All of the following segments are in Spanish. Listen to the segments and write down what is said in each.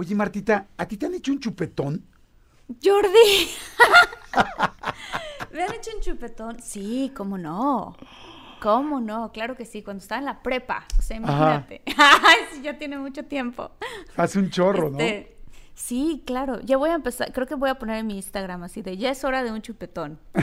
Oye, Martita, ¿a ti te han hecho un chupetón? Jordi. ¿Me han hecho un chupetón? Sí, cómo no. ¿Cómo no? Claro que sí, cuando estaba en la prepa. O sea, imagínate. Sí, ya tiene mucho tiempo. Hace un chorro, ¿no? Sí, claro. Ya voy a empezar, creo que voy a poner en mi Instagram así de ya es hora de un chupetón.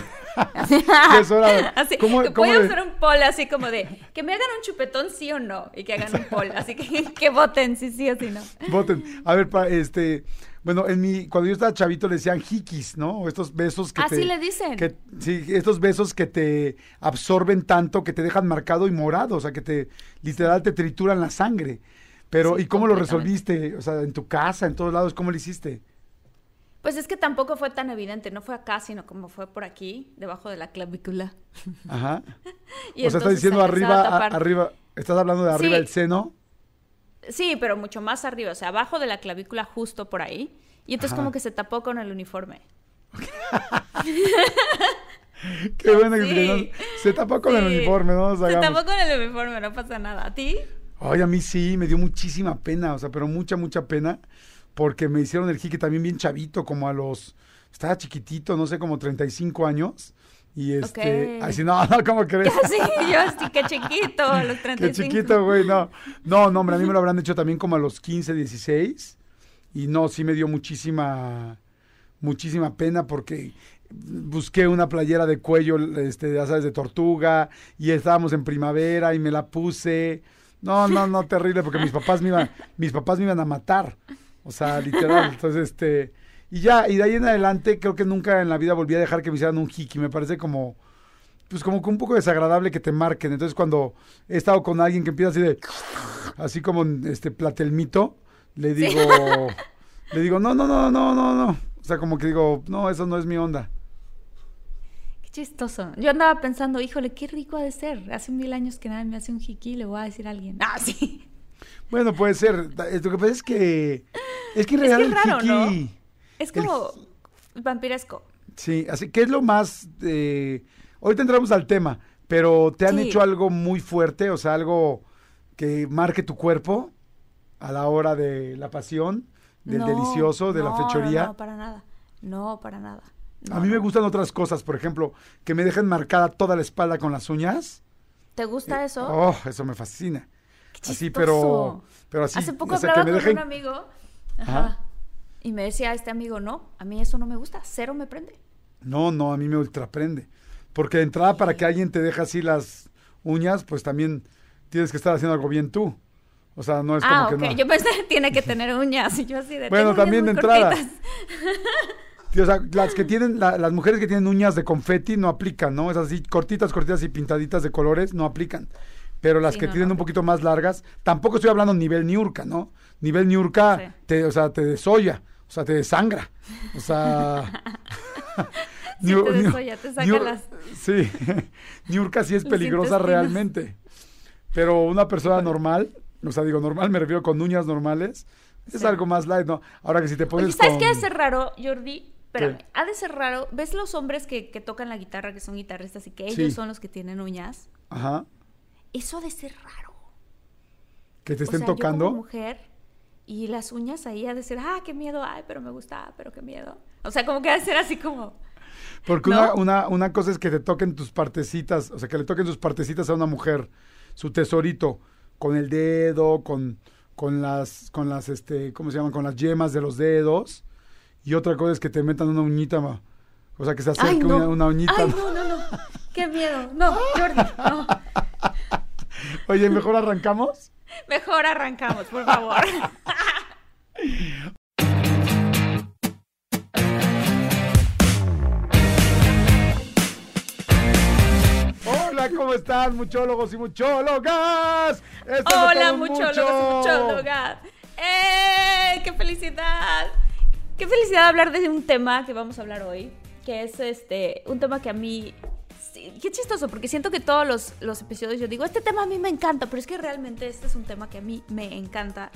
Ya es hora de- Así, ¿Cómo- que cómo voy a hacer un poll así como de que me hagan un chupetón sí o no y que hagan un poll, así que que voten si sí o si no. Voten. A ver, pa- este, bueno, en mi, cuando yo estaba chavito le decían jikis, ¿no? Estos besos que Ah, te... sí le dicen. que- sí, estos besos que te absorben tanto que te dejan marcado y morado, o sea, que te, literal, te trituran la sangre. Pero, Sí, ¿y cómo lo resolviste? O sea, en tu casa, en todos lados, ¿cómo lo hiciste? Pues es que tampoco fue tan evidente, no fue acá, sino como fue por aquí, debajo de la clavícula. Ajá. Y o sea, estás diciendo se arriba, a arriba, estás hablando de arriba Sí. del seno. Sí, pero mucho más arriba, o sea, abajo de la clavícula justo por ahí. Y entonces Ajá. como que se tapó con el uniforme. Qué buena Sí. explicación. Se tapó con el uniforme, ¿no? Sea, Se tapó con el uniforme, no pasa nada. ¿A ti? Ay, a mí sí, me dio muchísima pena, o sea, pero mucha, mucha pena, porque me hicieron el jique también bien chavito, como a los, estaba chiquitito, no sé, como 35 años, y este, Ok. así, no, no, ¿cómo crees? Sí, yo sí, qué chiquito, a los 35. Qué chiquito, güey, no, no, no, hombre, a mí me lo habrán hecho también como a los 15, 16, y no, sí me dio muchísima, muchísima pena, porque busqué una playera de cuello, este, ya sabes, de tortuga, y estábamos en primavera, y me la puse, no, no, no, terrible, porque mis papás me iban, mis papás me iban a matar, o sea, literal, entonces, este, y ya, y de ahí en adelante, creo que nunca en la vida volví a dejar que me hicieran un hiki, me parece como, pues como que un poco desagradable que te marquen. Entonces cuando he estado con alguien que empieza así de, así como este platelmito, le digo, le digo, no, no, no, no, no, no. O sea, como que digo, no, eso no es mi onda. Chistoso. Yo andaba pensando, híjole, qué rico ha de ser. Hace mil años que nadie me hace un jiquí, le voy a decir a alguien. Ah, sí. Bueno, puede ser. Lo que pasa es que, es que en Es que raro, el ¿no? hiki, Es El- como vampiresco. sí, así que es lo más, eh, ahorita entramos al tema, pero ¿te han Sí. hecho algo muy fuerte? O sea, algo que marque tu cuerpo a la hora de la pasión, del No, delicioso, de la no, fechoría. No, para nada. No, para nada. No, a mí me gustan otras cosas, por ejemplo, que me dejen marcada toda la espalda con las uñas. ¿Te gusta eso? Oh, eso me fascina. Qué Así, pero, pero así. Hace poco o sea, hablaba que me con un amigo. Ajá. Y me decía este amigo, no, a mí eso no me gusta, cero me prende. No, no, a mí me ultraprende. Porque de entrada, para que alguien te deje así las uñas, pues también tienes que estar haciendo algo bien tú. O sea, no es ah, como que no. yo pensé que tiene que tener uñas. Y yo así de. Bueno, "Tengo uñas también de entrada. cortitas". Sí, o sea, las que tienen, la- las mujeres que tienen uñas de confeti no aplican, ¿no? Esas así cortitas, cortitas y pintaditas de colores no aplican. Pero las Sí, que no, tienen no un poquito más largas, tampoco estoy hablando nivel niurca, ¿no? Nivel niurca, Sí. te, o sea, te desolla, o sea, te desangra. O sea... Sí, te desolla, te saca las- Sí, niurca sí es peligrosa realmente. Pero una persona normal, o sea, digo normal, me refiero con uñas normales, es Sí. algo más light, ¿no? Ahora que si te pones Oye, ¿sabes con... qué raro, Jordi? Espérame, ¿Qué? ha de ser raro. ¿Ves los hombres que, que tocan la guitarra, que son guitarristas y que ellos Sí. son los que tienen uñas? Ajá, Eso ha de ser raro. que te O estén yo tocando. como mujer y las uñas ahí ha de ser, ah, qué miedo, ay, pero me gusta, ah, pero qué miedo. O sea, como que ha de ser así como, Porque ¿No? una, una, una cosa es que te toquen tus partecitas, o sea, que le toquen sus partecitas a una mujer, su tesorito, con el dedo, con, con las, con las, este, ¿cómo se llaman? Con las yemas de los dedos. Y otra cosa es que te metan una uñita, ma- o sea, que se acerque Ay, no. una, una uñita. Ay, no, no, no. Qué miedo. No, Jordi, no. Oye, mejor arrancamos. Mejor arrancamos, por favor. Hola, ¿cómo están, muchólogos y muchólogas? Esto Hola, muchólogos mucho. y muchólogas. ¡Eh! ¡Qué felicidad! Qué felicidad hablar de un tema que vamos a hablar hoy, que es este un tema que a mí sí, qué chistoso, porque siento que todos los, los episodios yo digo, este tema a mí me encanta, pero es que realmente este es un tema que a mí me encanta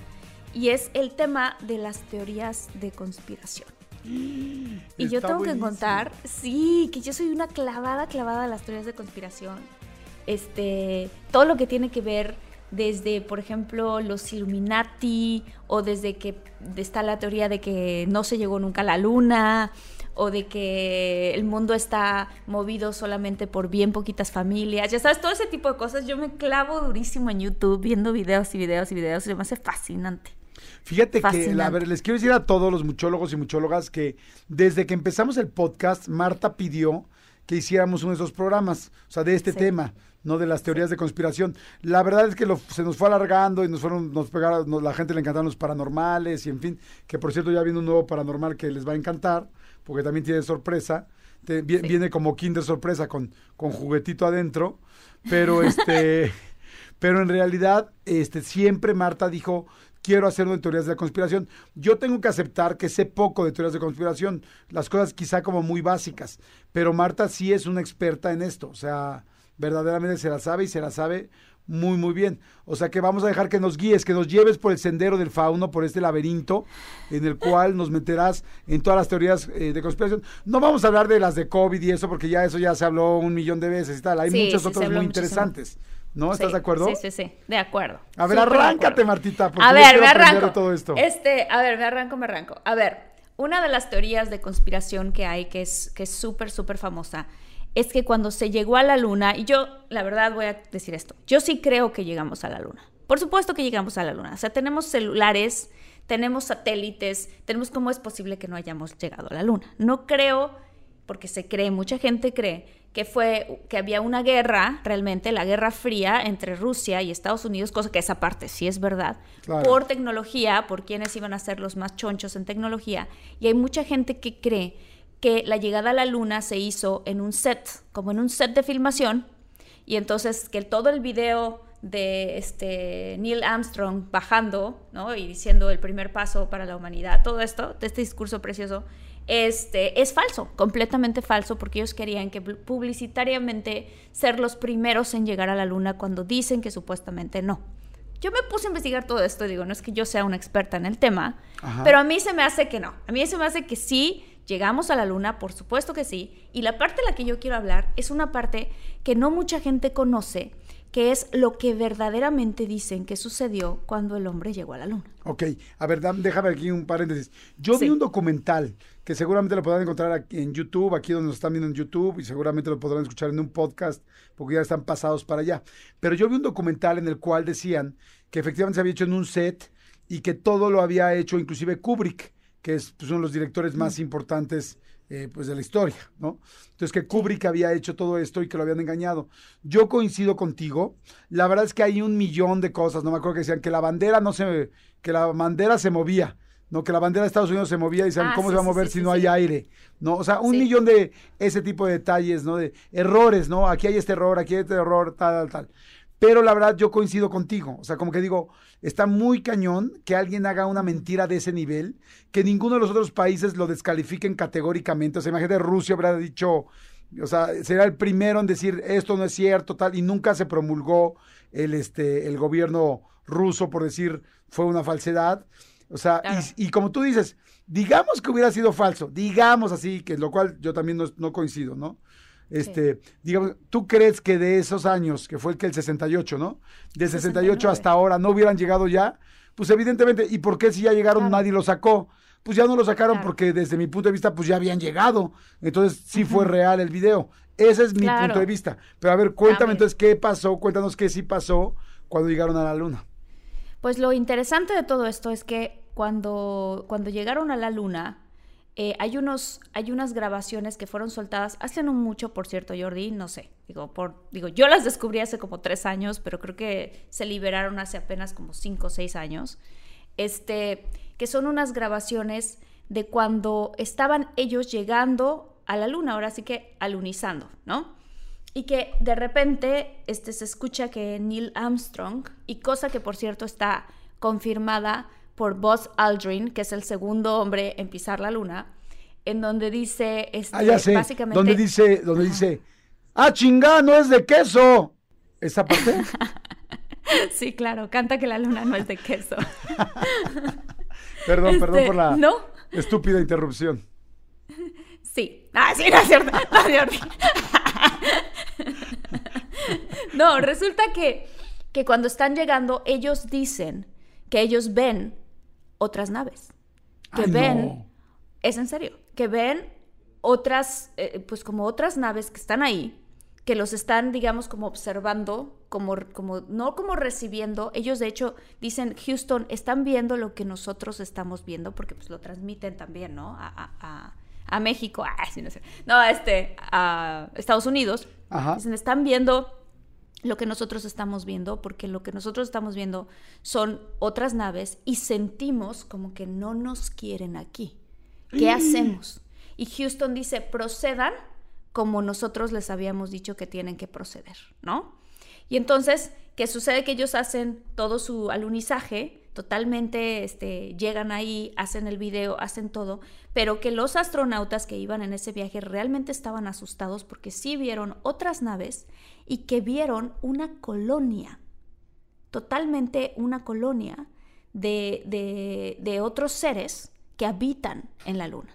y es el tema de las teorías de conspiración. Y yo tengo que contar, sí, que yo soy una clavada, clavada a las teorías de conspiración. Este, todo lo que tiene que ver desde, por ejemplo, los Illuminati, o desde que está la teoría de que no se llegó nunca a la luna, o de que el mundo está movido solamente por bien poquitas familias. Ya sabes, todo ese tipo de cosas. Yo me clavo durísimo en YouTube viendo videos y videos y videos. Se me hace fascinante. Fíjate que, a ver, les quiero decir a todos los muchólogos y muchólogas que desde que empezamos el podcast, Marta pidió que hiciéramos uno de esos programas, o sea, de este Sí. tema, no de las teorías de conspiración. La verdad es que lo- se nos fue alargando y nos fueron, nos pegaron, nos- la gente le encantaron los paranormales y en fin, que por cierto ya viene un nuevo paranormal que les va a encantar, porque también tiene sorpresa. Te- vi- Sí. Viene como Kinder sorpresa con, con juguetito adentro, pero este, pero en realidad, este, siempre Marta dijo, quiero hacer uno de teorías de la conspiración. Yo tengo que aceptar que sé poco de teorías de conspiración, las cosas quizá como muy básicas, pero Marta sí es una experta en esto, o sea, verdaderamente se la sabe y se la sabe muy, muy bien. O sea que vamos a dejar que nos guíes, que nos lleves por el sendero del fauno, por este laberinto, en el cual nos meterás en todas las teorías eh, de conspiración. No vamos a hablar de las de COVID y eso, porque ya eso ya se habló un millón de veces y tal. Hay Sí, muchas otras muy muchísimo. ¿No? ¿Estás de acuerdo? Sí, sí, sí, de acuerdo. A ver, Súper arráncate. Martita, porque A ver, me arranco. todo esto. Este, a ver, me arranco, me arranco. A ver, una de las teorías de conspiración que hay, que es que es súper, súper famosa, es que cuando se llegó a la luna, y yo, la verdad, voy a decir esto, yo sí creo que llegamos a la luna. Por supuesto que llegamos a la luna. O sea, tenemos celulares, tenemos satélites, tenemos cómo es posible que no hayamos llegado a la luna. No creo, porque se cree, mucha gente cree que fue que había una guerra, realmente la Guerra Fría entre Rusia y Estados Unidos, cosa que esa parte sí es verdad, Claro. por tecnología, por quienes iban a ser los más chonchos en tecnología, y hay mucha gente que cree que la llegada a la luna se hizo en un set, como en un set de filmación, y entonces que todo el video de este Neil Armstrong bajando, ¿no? Y diciendo el primer paso para la humanidad, todo esto, de este discurso precioso, este, es falso, completamente falso, porque ellos querían que pu- publicitariamente ser los primeros en llegar a la luna cuando dicen que supuestamente no. Yo me puse a investigar todo esto, digo, no es que yo sea una experta en el tema, Ajá. pero a mí se me hace que no. A mí se me hace que sí, llegamos a la luna, por supuesto que sí. Y la parte de la que yo quiero hablar es una parte que no mucha gente conoce, que es lo que verdaderamente dicen que sucedió cuando el hombre llegó a la luna. Ok, a ver, déjame aquí un paréntesis. Yo vi un documental que seguramente lo podrán encontrar aquí en YouTube, aquí donde nos están viendo en YouTube, y seguramente lo podrán escuchar en un podcast, porque ya están pasados para allá. Pero yo vi un documental en el cual decían que efectivamente se había hecho en un set y que todo lo había hecho inclusive Kubrick, que es pues, uno de los directores más importantes eh, pues de la historia, ¿no? Entonces que Kubrick había hecho todo esto y que lo habían engañado. Yo coincido contigo. La verdad es que hay un millón de cosas. No me acuerdo que decían que la bandera no se, que la bandera se movía, no que la bandera de Estados Unidos se movía y decían Ah, cómo sí, se va a mover sí, si no hay aire, no, o sea, un millón de ese tipo de detalles, ¿no? De errores, ¿no? Aquí hay este error, aquí hay este error, tal, tal, tal. Pero la verdad yo coincido contigo, o sea, como que digo, está muy cañón que alguien haga una mentira de ese nivel, que ninguno de los otros países lo descalifiquen categóricamente, o sea, imagínate Rusia habrá dicho, o sea, será el primero en decir esto no es cierto, tal, y nunca se promulgó el, este, el gobierno ruso por decir fue una falsedad, o sea, Claro. y, y como tú dices, digamos que hubiera sido falso, digamos así, que lo cual yo también no, no coincido, ¿no? Este, digamos, ¿tú crees que de esos años, que fue el que el 68, ¿no? De 68 69. hasta ahora no hubieran llegado ya? Pues evidentemente, ¿y por qué si ya llegaron Claro. nadie lo sacó? Pues ya no lo sacaron Claro. porque desde mi punto de vista pues ya habían llegado. Entonces sí fue real el video. Ese es mi Claro. punto de vista. Pero a ver, cuéntame También. entonces qué pasó, cuéntanos qué sí pasó cuando llegaron a la luna. Pues lo interesante de todo esto es que cuando, cuando llegaron a la luna, eh, hay, unos, hay unas grabaciones que fueron soltadas hace no mucho, por cierto, Jordi, no sé. Digo, por, digo, yo las descubrí hace como tres años, pero creo que se liberaron hace apenas como cinco o seis años. Este, que son unas grabaciones de cuando estaban ellos llegando a la luna, ahora sí que alunizando, ¿no? Y que de repente este, se escucha que Neil Armstrong, y cosa que por cierto está confirmada por Buzz Aldrin, que es el segundo hombre en pisar la luna, en donde dice, este, Ah, ya sé. básicamente... Donde dice, donde dice, ¡ah, chingá, no es de queso! ¿Esa parte? Sí, claro, canta que la luna no es de queso. perdón, perdón Este, por la ¿no? estúpida interrupción. Sí. Ah, sí, no es cierto. No, Jordi. No, resulta que, que cuando están llegando, ellos dicen que ellos ven otras naves. Que Ay, ven, no. es en serio, que ven otras, eh, pues como otras naves que están ahí, que los están, digamos, como observando, como, como, no como recibiendo. Ellos, de hecho, dicen, Houston, están viendo lo que nosotros estamos viendo, porque pues lo transmiten también, ¿no? A, a- a- a México, ah, sí, no sé. No, este, a Estados Unidos. Ajá. Dicen, están viendo lo que nosotros estamos viendo, porque lo que nosotros estamos viendo son otras naves y sentimos como que no nos quieren aquí. ¿Qué hacemos? Y Houston dice, procedan como nosotros les habíamos dicho que tienen que proceder, ¿no? Y entonces, ¿qué sucede? Que ellos hacen todo su alunizaje, totalmente este, llegan ahí, hacen el video, hacen todo, pero que los astronautas que iban en ese viaje realmente estaban asustados porque sí vieron otras naves y que vieron una colonia, totalmente una colonia de, de- de otros seres que habitan en la luna.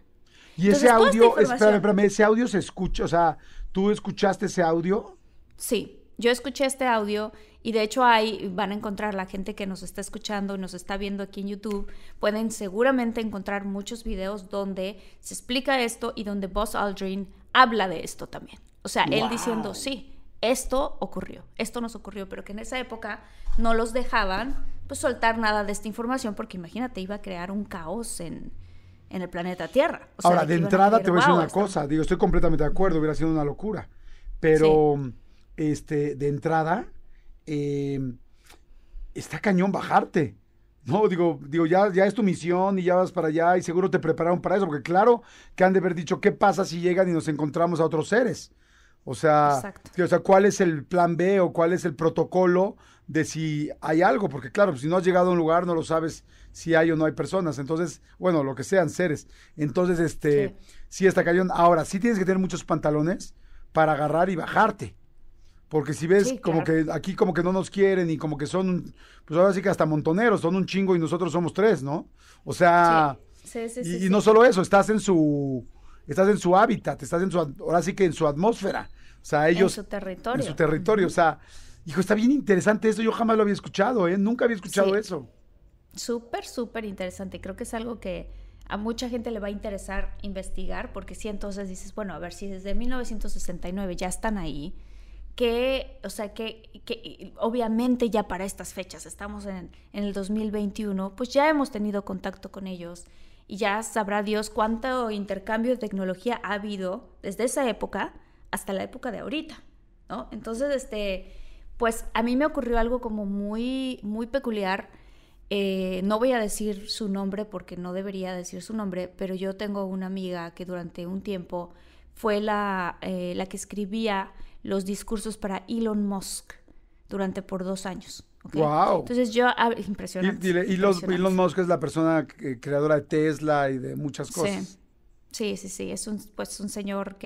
Y ese Entonces, audio, información- espérame, espérame, ese audio se escucha, o sea, ¿tú escuchaste ese audio? Sí, yo escuché este audio y de hecho ahí van a encontrar la gente que nos está escuchando y nos está viendo aquí en YouTube, pueden seguramente encontrar muchos videos donde se explica esto y donde Buzz Aldrin habla de esto también. O sea, él diciendo, sí, esto ocurrió, esto nos ocurrió, pero que en esa época no los dejaban pues soltar nada de esta información porque imagínate, iba a crear un caos en, en el planeta Tierra. O sea, Ahora, de a entrada te voy a decir "Wow, una cosa, digo, estoy completamente de acuerdo, hubiera sido una locura, pero, este, de entrada, eh, está cañón bajarte. No, digo, digo, ya, ya es tu misión y ya vas para allá y seguro te prepararon para eso, porque claro que han de haber dicho, ¿qué pasa si llegan y nos encontramos a otros seres? O sea, que, o sea, ¿cuál es el plan B o cuál es el protocolo de si hay algo? Porque claro, si no has llegado a un lugar no lo sabes si hay o no hay personas. Entonces, bueno, lo que sean seres. Entonces, este, Sí. sí, está cañón. Ahora, sí tienes que tener muchos pantalones para agarrar y bajarte. Porque si ves Sí, como que aquí como que no nos quieren y como que son, pues ahora sí que hasta montoneros, son un chingo y nosotros somos tres, ¿no? O sea, Sí, sí, sí, y, y no solo eso, estás en su, estás en su hábitat, estás en su, ahora sí que en su atmósfera. O sea, ellos... en su territorio. En su territorio, o sea, hijo, está bien interesante eso, yo jamás lo había escuchado, ¿eh? Nunca había escuchado Sí. eso. Súper, súper interesante. Creo que es algo que a mucha gente le va a interesar investigar, porque si entonces dices, bueno, a ver, si desde 1969 ya están ahí, que, o sea, que, que obviamente ya para estas fechas, estamos en, en el 2021, pues ya hemos tenido contacto con ellos y ya sabrá Dios cuánto intercambio de tecnología ha habido desde esa época hasta la época de ahorita, ¿no? Entonces, este, pues a mí me ocurrió algo como muy, muy peculiar. Eh, no voy a decir su nombre porque no debería decir su nombre, pero yo tengo una amiga que durante un tiempo fue la, eh, la que escribía los discursos para Elon Musk durante por dos años. Entonces yo, ah, Y, impresionante. dile, y los, impresionante. Elon Musk es la persona que- creadora de Tesla y de muchas cosas. Sí. Sí, sí, sí, es un, pues, un señor que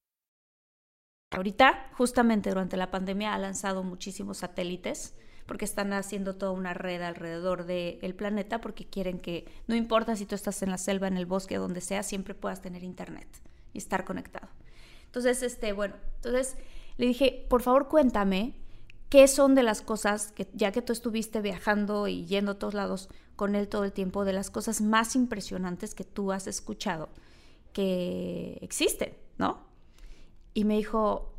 Ahorita, justamente durante la pandemia, ha lanzado muchísimos satélites porque están haciendo toda una red alrededor del planeta porque quieren que, no importa si tú estás en la selva, en el bosque, donde sea, siempre puedas tener internet y estar conectado. Entonces, este, bueno, entonces le dije, por favor cuéntame qué son de las cosas que, ya que tú estuviste viajando y yendo a todos lados con él todo el tiempo, de las cosas más impresionantes que tú has escuchado que existen, ¿no? Y me dijo,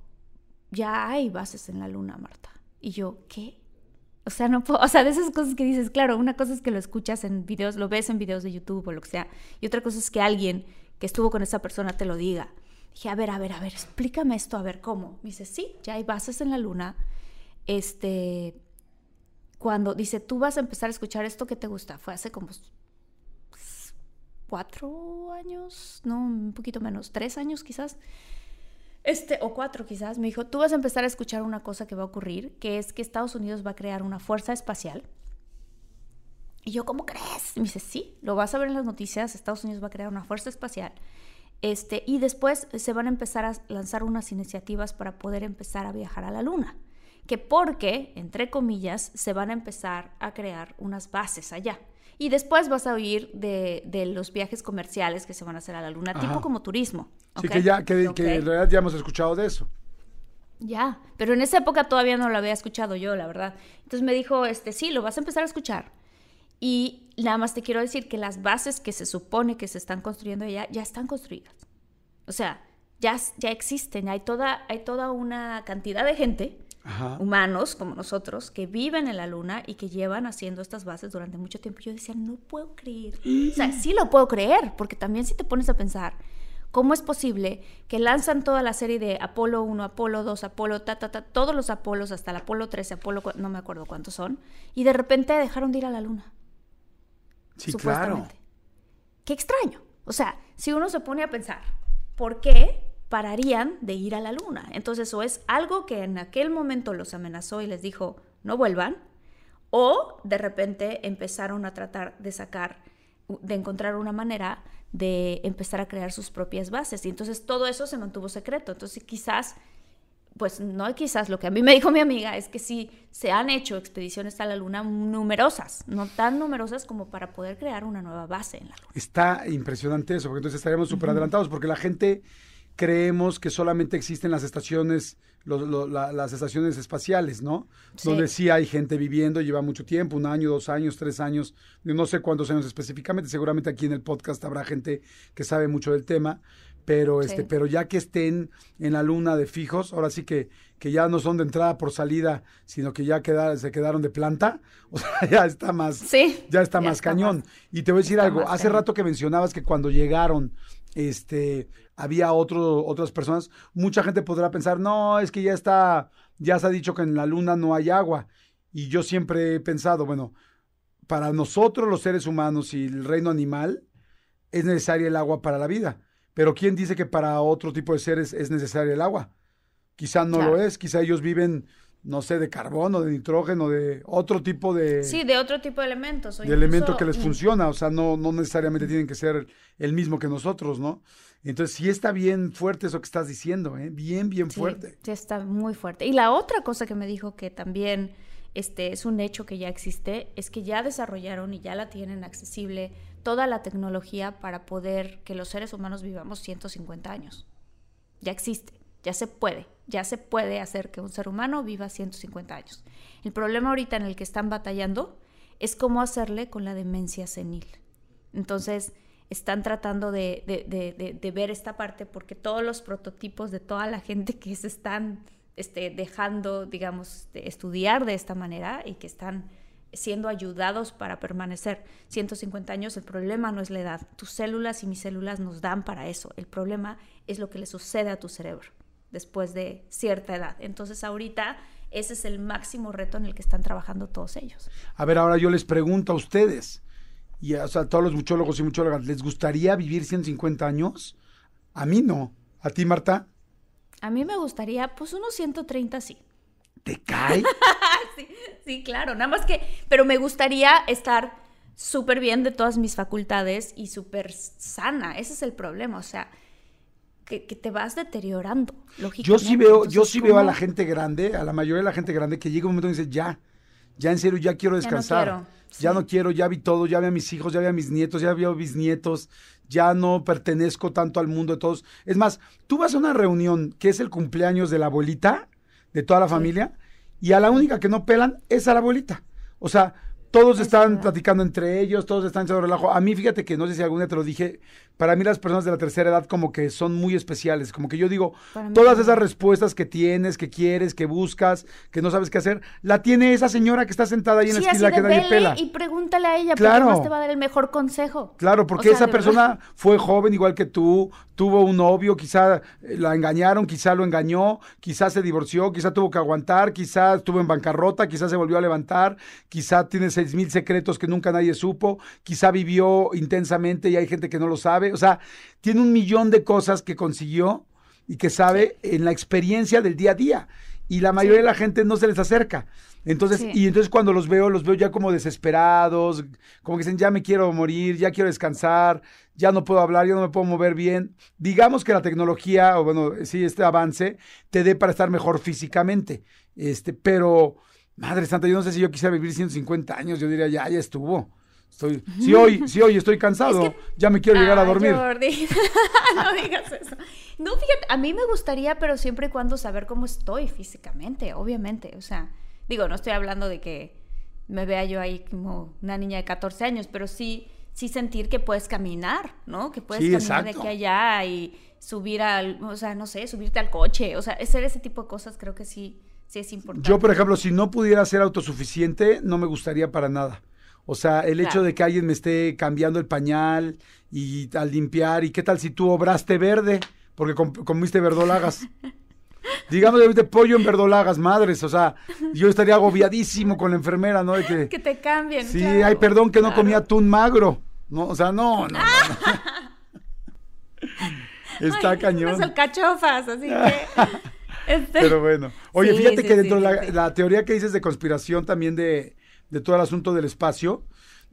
ya hay bases en la luna, Marta. Y yo, ¿qué? O sea, no puedo, o sea, de esas cosas que dices, claro, una cosa es que lo escuchas en videos, lo ves en videos de YouTube o lo que sea, y otra cosa es que alguien que estuvo con esa persona te lo diga. Dije, a ver, a ver, a ver, explícame esto, a ver cómo. Me dice, sí, ya hay bases en la luna. Este, cuando dice, tú vas a empezar a escuchar esto que te gusta, fue hace como cuatro años, no, un poquito menos, tres años quizás este, o cuatro quizás, me dijo, tú vas a empezar a escuchar una cosa que va a ocurrir, que es que Estados Unidos va a crear una fuerza espacial. Y yo, ¿cómo crees? Me dice, sí, lo vas a ver en las noticias, Estados Unidos va a crear una fuerza espacial. Este, y después se van a empezar a lanzar unas iniciativas para poder empezar a viajar a la Luna. Que porque, entre comillas, se van a empezar a crear unas bases allá. Y después vas a oír de, de, los viajes comerciales que se van a hacer a la luna, tipo como turismo. Sí, que ya, que, que, en realidad ya hemos escuchado de eso. Ya, pero en esa época todavía no lo había escuchado yo, la verdad. Entonces me dijo, este, sí, lo vas a empezar a escuchar. Y nada más te quiero decir que las bases que se supone que se están construyendo allá ya están construidas. O sea, ya, ya existen, hay toda, hay toda una cantidad de gente humanos como nosotros que viven en la luna y que llevan haciendo estas bases durante mucho tiempo. Yo decía, no puedo creer. O sea, sí lo puedo creer, porque también si te pones a pensar, ¿cómo es posible que lanzan toda la serie de Apolo 1, Apolo 2, Apolo, ta, ta, ta, todos los Apolos hasta el Apolo 13, Apolo, no me acuerdo cuántos son, y de repente dejaron de ir a la luna? Sí, claro. Qué extraño. O sea, si uno se pone a pensar, ¿por qué pararían de ir a la luna. Entonces, o es algo que en aquel momento los amenazó y les dijo, no vuelvan, o de repente empezaron a tratar de sacar, de encontrar una manera de empezar a crear sus propias bases. Y entonces todo eso se mantuvo secreto. Entonces, quizás, pues no quizás, lo que a mí me dijo mi amiga es que sí se han hecho expediciones a la luna numerosas, no tan numerosas como para poder crear una nueva base en la luna. Está impresionante eso, porque entonces estaríamos súper adelantados, porque la gente creemos que solamente existen las estaciones, las estaciones espaciales, ¿no? Donde sí hay gente viviendo, lleva mucho tiempo, un año, dos años, tres años, no sé cuántos años específicamente, seguramente aquí en el podcast habrá gente que sabe mucho del tema, pero este, pero ya que estén en la luna de fijos, ahora sí que, que ya no son de entrada por salida, sino que ya se quedaron de planta, o sea, ya está más, sí, ya está más cañón. y te voy a decir algo, hace rato que mencionabas que cuando llegaron este, había otro, otras personas, mucha gente podrá pensar, no, es que ya está, ya se ha dicho que en la luna no hay agua. Y yo siempre he pensado, bueno, para nosotros los seres humanos y el reino animal es necesaria el agua para la vida. Pero ¿quién dice que para otro tipo de seres es necesaria el agua? Quizá no lo es, quizá ellos viven no sé, de carbono, de nitrógeno, de otro tipo de... Sí, de otro tipo de elementos. de elemento que les funciona, o sea, no, no necesariamente tienen que ser el mismo que nosotros, ¿no? Entonces sí está bien fuerte eso que estás diciendo, ¿eh? Bien, bien fuerte. Sí, está muy fuerte. Y la otra cosa que me dijo que también este, es un hecho que ya existe, es que ya desarrollaron y ya la tienen accesible toda la tecnología para poder que los seres humanos vivamos 150 años. Ya existe, ya se puede ya se puede hacer que un ser humano viva 150 años. El problema ahorita en el que están batallando es cómo hacerle con la demencia senil. Entonces, están tratando de, ver esta parte porque todos los prototipos de toda la gente que se están este, dejando, digamos, de estudiar de esta manera y que están siendo ayudados para permanecer 150 años, el problema no es la edad. Tus células y mis células nos dan para eso. El problema es lo que le sucede a tu cerebro después de cierta edad. Entonces ahorita ese es el máximo reto en el que están trabajando todos ellos. A ver, ahora yo les pregunto a ustedes, y o sea, todos los muchólogos y muchólogas, ¿les gustaría vivir 150 años? A mí no. ¿A ti, Marta? A mí me gustaría, pues unos 130 sí. ¿Te cae? sí, sí, claro, nada más que, pero me gustaría estar súper bien de todas mis facultades y súper sana, ese es el problema, o sea, que, que te vas deteriorando, lógicamente. Yo sí veo, yo sí veo a la gente grande, a la mayoría de la gente grande, que llega un momento y dice, ya, ya en serio, ya quiero no descansar. Ya no quiero, ya vi todo, ya vi a mis hijos, ya vi a mis nietos, ya vi a mis nietos, ya no pertenezco tanto al mundo de todos. Es más, tú vas a una reunión que es el cumpleaños de la abuelita, de toda la familia, y a la única que no pelan es a la abuelita. O sea, todos están platicando entre ellos, todos están echando relajo. A mí, fíjate que no sé si alguna te lo dije, para mí las personas de la tercera edad como que son muy especiales, como que yo digo, todas esas respuestas que tienes, que quieres, que buscas, que no sabes qué hacer, la tiene esa señora que está sentada ahí en Sí, la esquina que nadie pela. y pregúntale a ella, Claro. porque más te va a dar el mejor consejo. Claro, porque O sea, esa persona verdad. fue joven igual que tú, tuvo un novio, quizá la engañaron, quizá lo engañó, quizá se divorció, quizá tuvo que aguantar, quizá estuvo en bancarrota, quizá se volvió a levantar, quizá tiene seis mil secretos que nunca nadie supo, quizá vivió intensamente y hay gente que no lo sabe. O sea, tiene un millón de cosas que consiguió y que sabe en la experiencia del día a día. Y la mayoría de la gente no se les acerca. Entonces, Sí. y entonces cuando los veo, los veo ya como desesperados, como que dicen, ya me quiero morir, ya quiero descansar, ya no puedo hablar, ya no me puedo mover bien. Digamos que la tecnología, o bueno, sí, este avance, te dé para estar mejor físicamente. Este, pero, madre santa, yo no sé si yo quisiera vivir 150 años, yo diría, ya, ya estuvo. Estoy, si hoy, si hoy estoy cansado, Es que- ya me quiero llegar a Ay, dormir. Jordi. no digas eso. No, fíjate, a mí me gustaría, pero siempre y cuando saber cómo estoy físicamente, obviamente. O sea, digo, no estoy hablando de que me vea yo ahí como una niña de 14 años, pero sí, sí sentir que puedes caminar, ¿no? Que puedes Sí, caminar de exacto. aquí a allá y subir al, o sea, no sé, subirte al coche. O sea, hacer ese tipo de cosas creo que sí, sí es importante. Yo, por ejemplo, si no pudiera ser autosuficiente, no me gustaría para nada. O sea, el hecho de que alguien me esté cambiando el pañal y al limpiar, y qué tal si tú obraste verde, porque com- comiste verdolagas. Digamos, de pollo en verdolagas, madres. O sea, yo estaría agobiadísimo con la enfermera, ¿no? De que, Que te cambien. sí, claro, ay, perdón que no claro. comía atún magro. No, o sea, no, no. no, no. Está Ay, cañón. Unas alcachofas, así que... este- Pero bueno. Oye, Sí, fíjate sí, que dentro sí, de la teoría que dices de conspiración también de, de todo el asunto del espacio,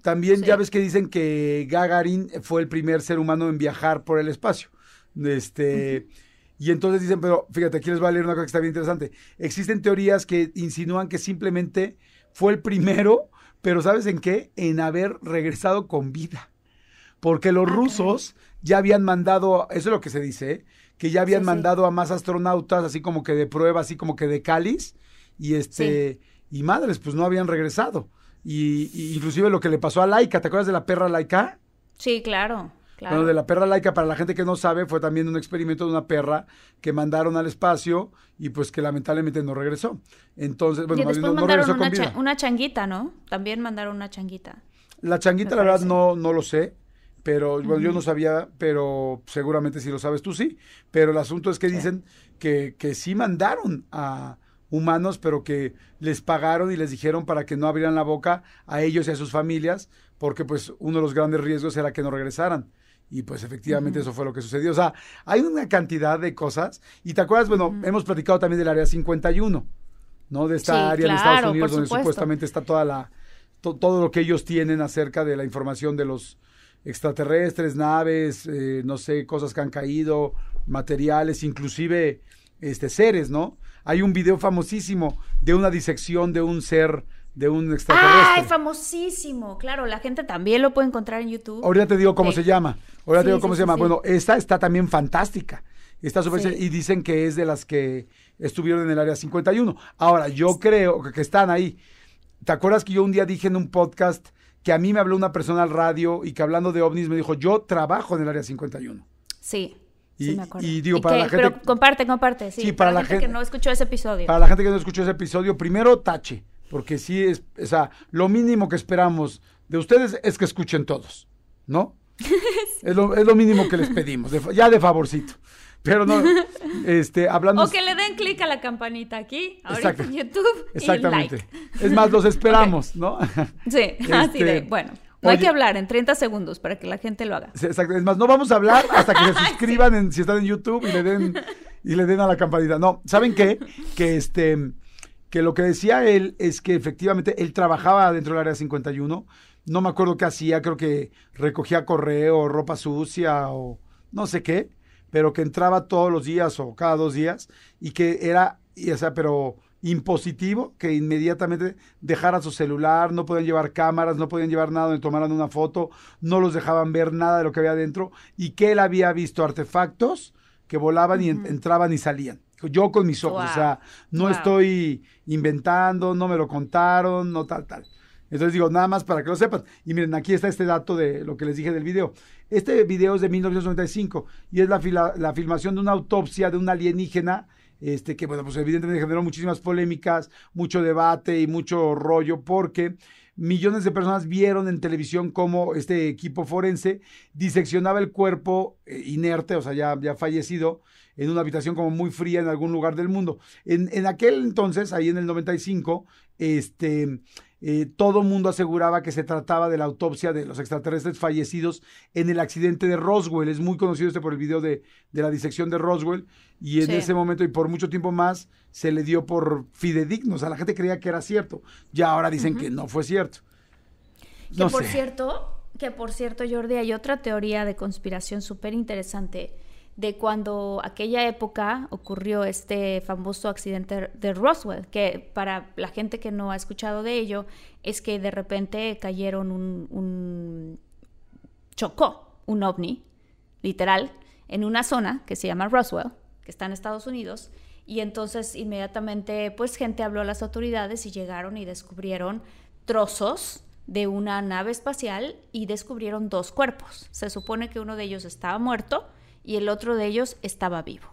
también ya ves que dicen que Gagarin fue el primer ser humano en viajar por el espacio. Este, y entonces dicen, pero fíjate, aquí les voy a leer una cosa que está bien interesante. Existen teorías que insinúan que simplemente fue el primero, pero ¿sabes en qué? En haber regresado con vida. Porque Ah, los rusos ya habían mandado, eso es lo que se dice, ¿eh? que ya habían Sí, sí. mandado a más astronautas, así como que de prueba, así como que de cáliz, y este, y madres, pues no habían regresado. Y, y inclusive lo que le pasó a Laika, ¿te acuerdas de la perra Laika? Sí, claro, claro. Bueno, de la perra Laika, para la gente que no sabe, fue también un experimento de una perra que mandaron al espacio y pues que lamentablemente no regresó. Entonces, bueno, y después no, no mandaron regresó con una, cha- vida. una changuita, ¿no? También mandaron una changuita. La changuita, la verdad, no, no lo sé. Pero bueno, yo no sabía, pero seguramente si lo sabes tú sí. Pero el asunto es que dicen que, que sí mandaron a humanos, pero que les pagaron y les dijeron para que no abrieran la boca a ellos y a sus familias, porque pues uno de los grandes riesgos era que no regresaran. Y pues efectivamente eso fue lo que sucedió. O sea, hay una cantidad de cosas. Y te acuerdas, bueno, hemos platicado también del área 51, ¿no? De esta Sí, área en claro, Estados Unidos donde supuesto. supuestamente está toda la, to- todo lo que ellos tienen acerca de la información de los extraterrestres, naves, eh, no sé, cosas que han caído, materiales, inclusive este seres, ¿no? Hay un video famosísimo de una disección de un ser, de un extraterrestre. ¡Ay, famosísimo! Claro, la gente también lo puede encontrar en YouTube. Ahorita te digo cómo Sí. se llama. Ahorita te digo cómo sí, se llama. Bueno, esta está también fantástica. Está súper Sí. y dicen que es de las que estuvieron en el área 51. Ahora, yo creo que, que están ahí. ¿Te acuerdas que yo un día dije en un podcast que a mí me habló una persona al radio y que hablando de ovnis me dijo, yo trabajo en el área 51? Sí, Y- sí me acuerdo. y digo, para que- la gente- Pero comparte, comparte, sí. Sí, para, para la gente, gente- que no escuchó ese episodio. Para la gente que no escuchó ese episodio, primero tache, porque sí es, o sea, lo mínimo que esperamos de ustedes es que escuchen todos, ¿no? es, lo, es lo mínimo que les pedimos, de ya de favorcito. Pero no, este, hablando... O que le den clic a la campanita aquí, ahorita en YouTube. Exactamente. Y like. Es más, los esperamos, ¿no? Sí, así de, Este, bueno. No hay que hablar en 30 segundos para que la gente lo haga. Exacto. Es más, no vamos a hablar hasta que se suscriban en- si están en YouTube y le den y le den a la campanita. No, ¿saben qué? Que este que lo que decía él es que efectivamente él trabajaba dentro del área 51. No me acuerdo qué hacía, creo que recogía correo, ropa sucia o no sé qué, pero que entraba todos los días o cada dos días y que era, y, o sea, pero impositivo que inmediatamente dejara su celular, no podían llevar cámaras, no podían llevar nada donde tomaran una foto, no los dejaban ver nada de lo que había dentro y que él había visto artefactos que volaban y en- entraban y salían. Yo con mis ojos, Wow. o sea, no Wow. estoy inventando, no me lo contaron, no tal, tal. Entonces digo, nada más para que lo sepan. Y miren, aquí está este dato de lo que les dije del video. Este video es de 1995 y es la, fila- la filmación de una autopsia de un alienígena, este que, bueno, pues evidentemente generó muchísimas polémicas, mucho debate y mucho rollo, porque millones de personas vieron en televisión cómo este equipo forense diseccionaba el cuerpo eh, inerte, o sea, ya, ya fallecido, en una habitación como muy fría en algún lugar del mundo. En, en aquel entonces, ahí en el 95, este, eh, todo mundo aseguraba que se trataba de la autopsia de los extraterrestres fallecidos en el accidente de Roswell. Es muy conocido este por el video de, de la disección de Roswell. Y en Sí. ese momento y por mucho tiempo más se le dio por fidedigno. O sea, la gente creía que era cierto. Ya ahora dicen que no fue cierto. Que No por sé. cierto, que por cierto, Jordi, hay otra teoría de conspiración súper interesante de cuando aquella época ocurrió este famoso accidente de Roswell, que para la gente que no ha escuchado de ello, es que de repente cayeron un, un chocó un ovni, literal, en una zona que se llama Roswell, que está en Estados Unidos, y entonces inmediatamente pues gente habló a las autoridades y llegaron y descubrieron trozos de una nave espacial y descubrieron dos cuerpos. Se supone que uno de ellos estaba muerto y el otro de ellos estaba vivo.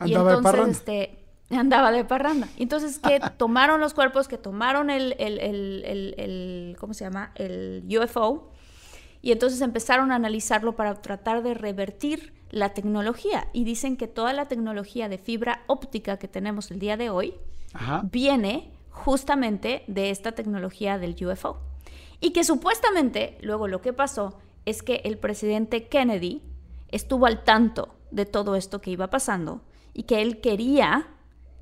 y Andaba de entonces parranda. este andaba de parranda. Entonces que tomaron los cuerpos, que tomaron el, el, el, el- el- ¿cómo se llama? El UFO y entonces empezaron a analizarlo para tratar de revertir la tecnología. Y dicen que toda la tecnología de fibra óptica que tenemos el día de hoy Ajá. viene justamente de esta tecnología del UFO. Y que supuestamente luego lo que pasó es que el presidente Kennedy estuvo al tanto de todo esto que iba pasando y que él quería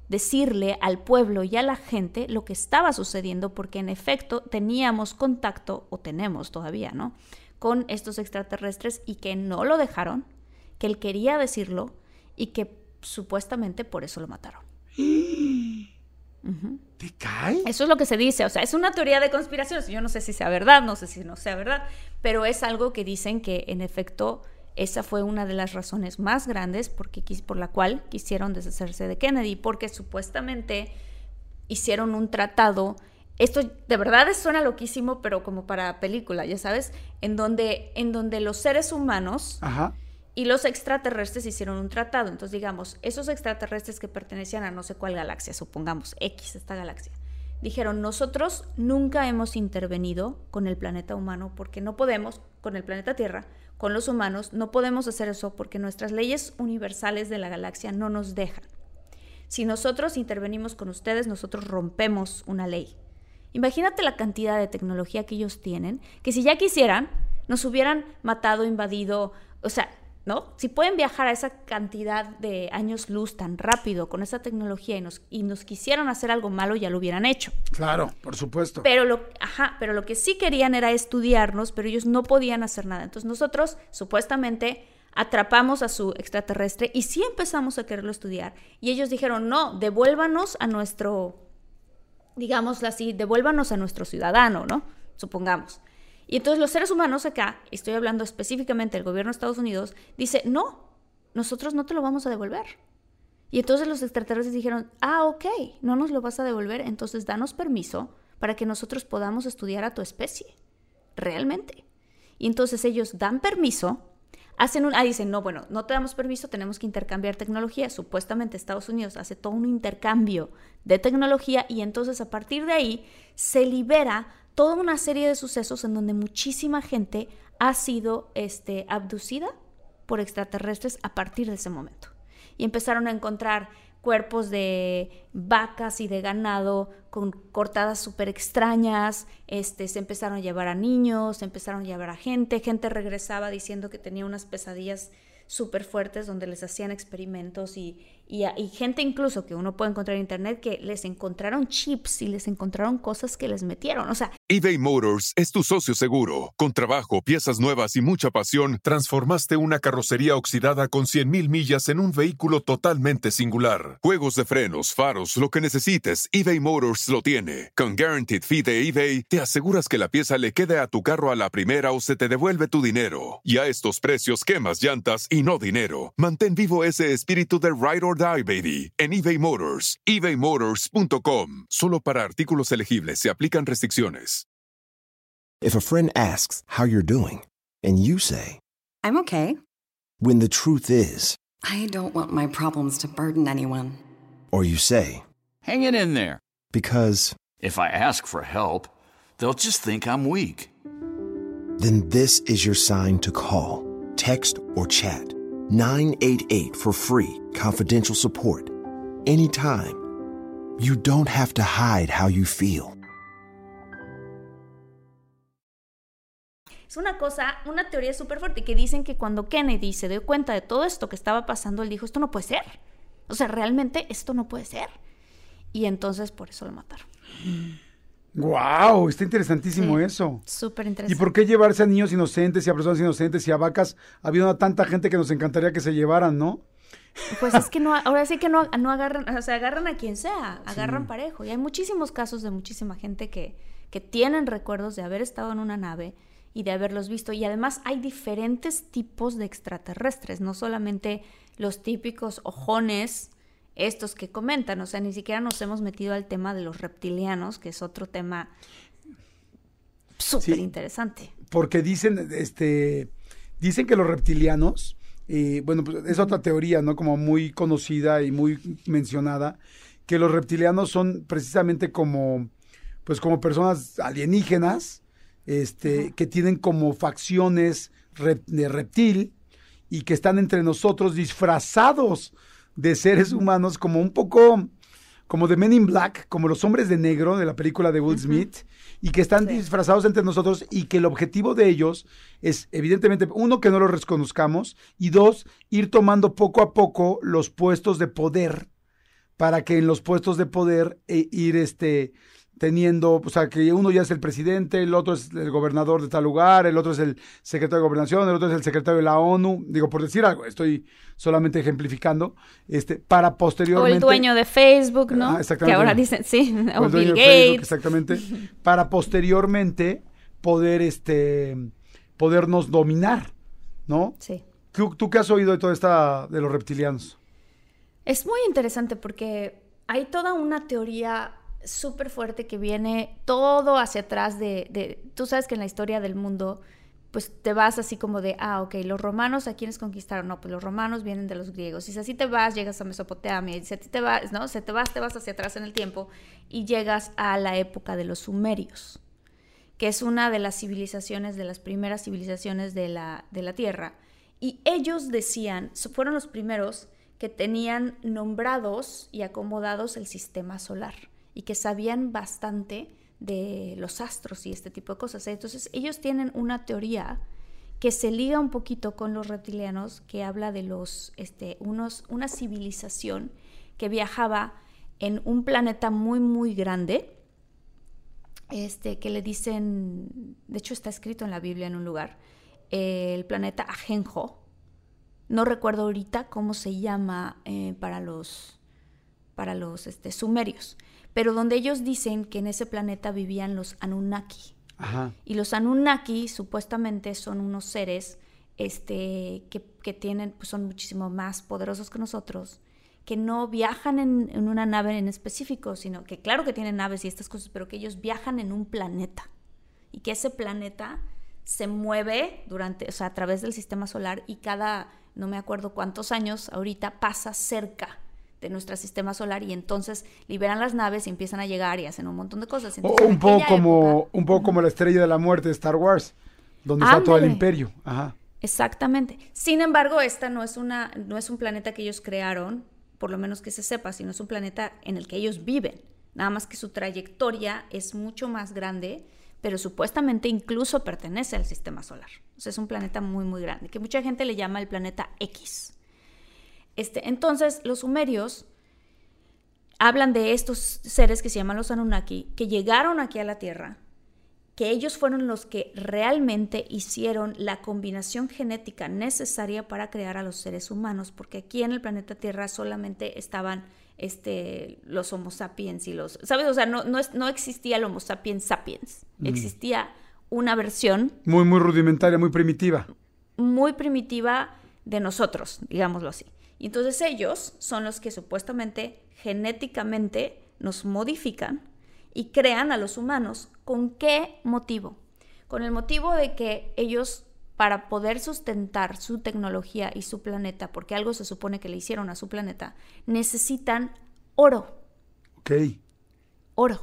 decirle al pueblo y a la gente lo que estaba sucediendo porque en efecto teníamos contacto, o tenemos todavía, ¿no? Con estos extraterrestres y que no lo dejaron, que él quería decirlo y que supuestamente por eso lo mataron. ¿Te cae? Eso es lo que se dice, o sea, es una teoría de conspiración. Yo no sé si sea verdad, no sé si no sea verdad, pero es algo que dicen que en efecto esa fue una de las razones más grandes porque, por la cual quisieron deshacerse de Kennedy, porque supuestamente hicieron un tratado. Esto de verdad suena loquísimo, pero como para película, ya sabes, en donde, en donde los seres humanos Ajá. y los extraterrestres hicieron un tratado. Entonces, digamos, esos extraterrestres que pertenecían a no sé cuál galaxia, supongamos, X, esta galaxia, dijeron, nosotros nunca hemos intervenido con el planeta humano porque no podemos, con el planeta Tierra, con los humanos, no podemos hacer eso porque nuestras leyes universales de la galaxia no nos dejan. Si nosotros intervenimos con ustedes, nosotros rompemos una ley. Imagínate la cantidad de tecnología que ellos tienen, que si ya quisieran, nos hubieran matado, invadido, o sea, ¿no? Si pueden viajar a esa cantidad de años luz tan rápido con esa tecnología y nos, y nos quisieran hacer algo malo, ya lo hubieran hecho. Claro, por supuesto. Pero lo, ajá, pero lo que sí querían era estudiarnos, pero ellos no podían hacer nada. Entonces nosotros supuestamente atrapamos a su extraterrestre y sí empezamos a quererlo estudiar. Y ellos dijeron, no, devuélvanos a nuestro, digámoslo así, devuélvanos a nuestro ciudadano, ¿no? Supongamos. Y entonces los seres humanos acá, estoy hablando específicamente del gobierno de Estados Unidos, dice, no, nosotros no te lo vamos a devolver. Y entonces los extraterrestres dijeron, ah, ok, no nos lo vas a devolver, entonces danos permiso para que nosotros podamos estudiar a tu especie, realmente. Y entonces ellos dan permiso, hacen un, ah, dicen, no, bueno, no te damos permiso, tenemos que intercambiar tecnología. Supuestamente Estados Unidos hace todo un intercambio de tecnología y entonces a partir de ahí se libera toda una serie de sucesos en donde muchísima gente ha sido este, abducida por extraterrestres a partir de ese momento. y empezaron a encontrar cuerpos de vacas y de ganado con cortadas súper extrañas, este, se empezaron a llevar a niños, se empezaron a llevar a gente, gente regresaba diciendo que tenía unas pesadillas súper fuertes donde les hacían experimentos y, y, y, gente incluso que uno puede encontrar en internet que les encontraron chips y les encontraron cosas que les metieron. O sea, eBay Motors es tu socio seguro. Con trabajo, piezas nuevas y mucha pasión, transformaste una carrocería oxidada con 100.000 millas en un vehículo totalmente singular. Juegos de frenos, faros, lo que necesites, eBay Motors lo tiene. Con Guaranteed Fee de eBay, te aseguras que la pieza le quede a tu carro a la primera o se te devuelve tu dinero. Y a estos precios, quemas llantas y no dinero. Mantén vivo ese espíritu de Ride or Die, baby, en eBay Motors. ebaymotors.com. Solo para artículos elegibles se aplican restricciones. If a friend asks how you're doing, and you say, I'm okay. when the truth is, I don't want my problems to burden anyone. or you say, Hang it in there. because, If I ask for help, they'll just think I'm weak. then this is your sign to call, text, or chat 988 for free, confidential support. Anytime. You don't have to hide how you feel. Es una cosa, una teoría súper fuerte que dicen que cuando Kennedy se dio cuenta de todo esto que estaba pasando, él dijo, esto no puede ser. O sea, realmente esto no puede ser. Y entonces por eso lo mataron. Wow, está interesantísimo Sí, eso. Súper ¿Y interesante. por qué llevarse a niños inocentes y a personas inocentes y a vacas? Habiendo tanta gente que nos encantaría que se llevaran, ¿no? Pues es que no, ahora sí que no, no agarran, o sea, agarran a quien sea, agarran parejo. Y hay muchísimos casos de muchísima gente que, que tienen recuerdos de haber estado en una nave y de haberlos visto. Y además hay diferentes tipos de extraterrestres, no solamente los típicos ojones, estos que comentan. O sea, ni siquiera nos hemos metido al tema de los reptilianos, que es otro tema súper interesante. Porque dicen, este, dicen que los reptilianos, eh, bueno, pues es otra teoría, ¿no? Como muy conocida y muy mencionada, que los reptilianos son precisamente como, pues como personas alienígenas, este, que tienen como facciones rep- de reptil y que están entre nosotros disfrazados de seres humanos como un poco como de Men in Black, como los hombres de negro de la película de Will Smith, y que están disfrazados entre nosotros y que el objetivo de ellos es, evidentemente, uno, que no los reconozcamos, y dos, ir tomando poco a poco los puestos de poder para que en los puestos de poder eh, ir este teniendo, o sea, que uno ya es el presidente, el otro es el gobernador de tal lugar, el otro es el secretario de gobernación, el otro es el secretario de la ONU, digo, por decir algo, estoy solamente ejemplificando, este, para O posteriormente... el dueño de Facebook, ¿no? Ah, que exactamente. ahora dicen, sí, o o el dueño Bill de Facebook, Gates. exactamente, para posteriormente poder, este, podernos dominar, ¿no? Sí. ¿Tú, tú qué has oído de toda esta, de los reptilianos? Es muy interesante porque hay toda una teoría súper fuerte que viene todo hacia atrás de, de- Tú sabes que en la historia del mundo, pues te vas así como de, ah, ok, los romanos a quienes conquistaron, no, pues los romanos vienen de los griegos. Y si así te vas, llegas a Mesopotamia, y si a ti te vas, ¿no? Se te vas, te vas hacia atrás en el tiempo y llegas a la época de los sumerios, que es una de las civilizaciones, de las primeras civilizaciones de la, de la Tierra. Y ellos decían, fueron los primeros que tenían nombrados y acomodados el sistema solar y que sabían bastante de los astros y este tipo de cosas. Entonces ellos tienen una teoría que se liga un poquito con los reptilianos, que habla de los, este, unos, una civilización que viajaba en un planeta muy, muy grande, este, que le dicen, de hecho está escrito en la Biblia en un lugar, el planeta Ajenjo. No recuerdo ahorita cómo se llama eh, para los, para los este, sumerios, pero donde ellos dicen que en ese planeta vivían los Anunnaki. Ajá. Y los Anunnaki supuestamente son unos seres este, que, que tienen, pues son muchísimo más poderosos que nosotros, que no viajan en, en una nave en específico, sino que claro que tienen naves y estas cosas, pero que ellos viajan en un planeta y que ese planeta se mueve durante, o sea, a través del sistema solar y cada, no me acuerdo cuántos años ahorita, pasa cerca de nuestro sistema solar y entonces liberan las naves y empiezan a llegar y hacen un montón de cosas. Entonces, un poco como, época- un poco como la estrella de la muerte de Star Wars, donde está todo el imperio. Ajá. Exactamente. Sin embargo, esta no es, una, no es un planeta que ellos crearon, por lo menos que se sepa, sino es un planeta en el que ellos viven. Nada más que su trayectoria es mucho más grande, pero supuestamente incluso pertenece al sistema solar. O sea, es un planeta muy, muy grande, que mucha gente le llama el planeta X. Este, entonces, los sumerios hablan de estos seres que se llaman los Anunnaki, que llegaron aquí a la Tierra, que ellos fueron los que realmente hicieron la combinación genética necesaria para crear a los seres humanos, porque aquí en el planeta Tierra solamente estaban este, los Homo sapiens y los, ¿sabes? O sea, no, no, existía el Homo sapiens sapiens, mm. existía una versión... Muy, muy rudimentaria, muy primitiva. Muy primitiva de nosotros, digámoslo así. Y entonces ellos son los que supuestamente genéticamente nos modifican y crean a los humanos. ¿Con qué motivo? Con el motivo de que ellos, para poder sustentar su tecnología y su planeta, porque algo se supone que le hicieron a su planeta, necesitan oro. Ok. Oro.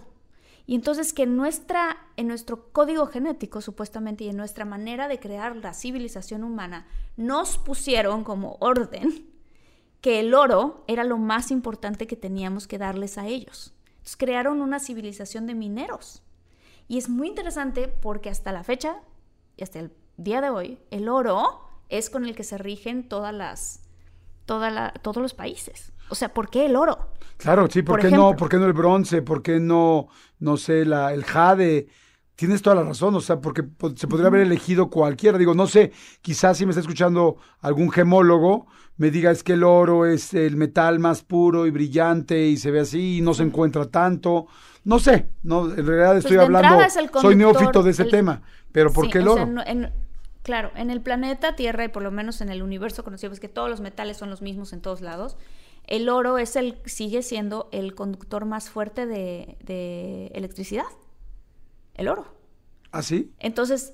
Y entonces que nuestra, en nuestro código genético, supuestamente, y en nuestra manera de crear la civilización humana, nos pusieron como orden que el oro era lo más importante que teníamos que darles a ellos crearon una civilización de mineros. Y es muy interesante porque hasta la fecha, y hasta el día de hoy, el oro es con el que se rigen todas las, toda todos los países. O sea, ¿por qué el oro? Claro, sí, ¿por, qué no? ¿Por qué no el bronce? ¿Por qué no, no sé, la, el jade? Tienes toda la razón, o sea, porque se podría haber elegido cualquiera. Digo, no sé, quizás si me está escuchando algún gemólogo, me diga es que el oro es el metal más puro y brillante y se ve así y no se encuentra tanto. No sé, no, en realidad pues estoy hablando, soy neófito de ese tema, pero ¿por qué el oro? claro, en el planeta Tierra y por lo menos en el universo conocido, que todos los metales son los mismos en todos lados, el oro es el, sigue siendo el conductor más fuerte de, de electricidad. El oro. ¿Ah, sí? Entonces,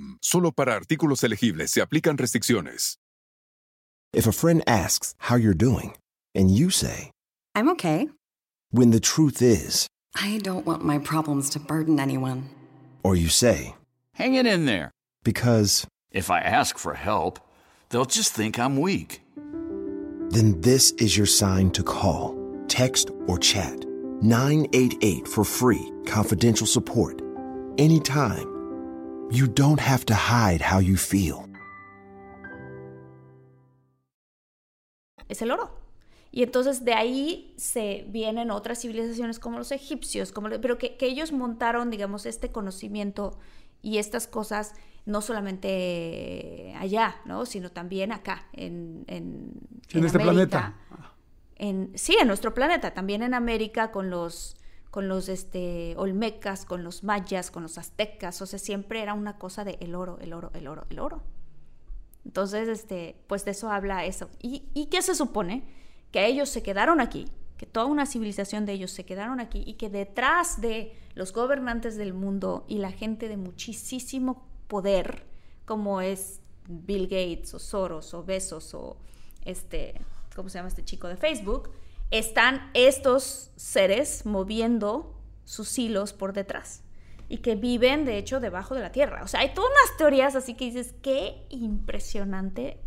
Solo para artículos elegibles se aplican restricciones. If a friend asks how you're doing, and you say, I'm okay. When the truth is, I don't want my problems to burden anyone. Or you say, Hang it in there. Because, if I ask for help, they'll just think I'm weak. Then this is your sign to call, text, or chat 988 for free, confidential support. Anytime. You don't have to hide how you feel. es el oro. Y entonces de ahí se vienen otras civilizaciones como los egipcios, como, pero que, ellos montaron, digamos, este conocimiento y estas cosas no solamente allá, ¿no? sino también acá, en, en, en, este planeta. En, sí, en nuestro planeta, también en América con los con los este, olmecas, con los mayas, con los aztecas, o sea, siempre era una cosa de el oro, el oro, el oro, el oro. Entonces, este, pues de eso habla eso. ¿Y, ¿Y qué se supone? Que ellos se quedaron aquí, que toda una civilización de ellos se quedaron aquí y que detrás de los gobernantes del mundo y la gente de muchísimo poder, como es Bill Gates o Soros o Besos o este, ¿cómo se llama este chico de Facebook? Están estos seres moviendo sus hilos por detrás y que viven, de hecho, debajo de la tierra. O sea, hay todas unas teorías así que dices, qué impresionante,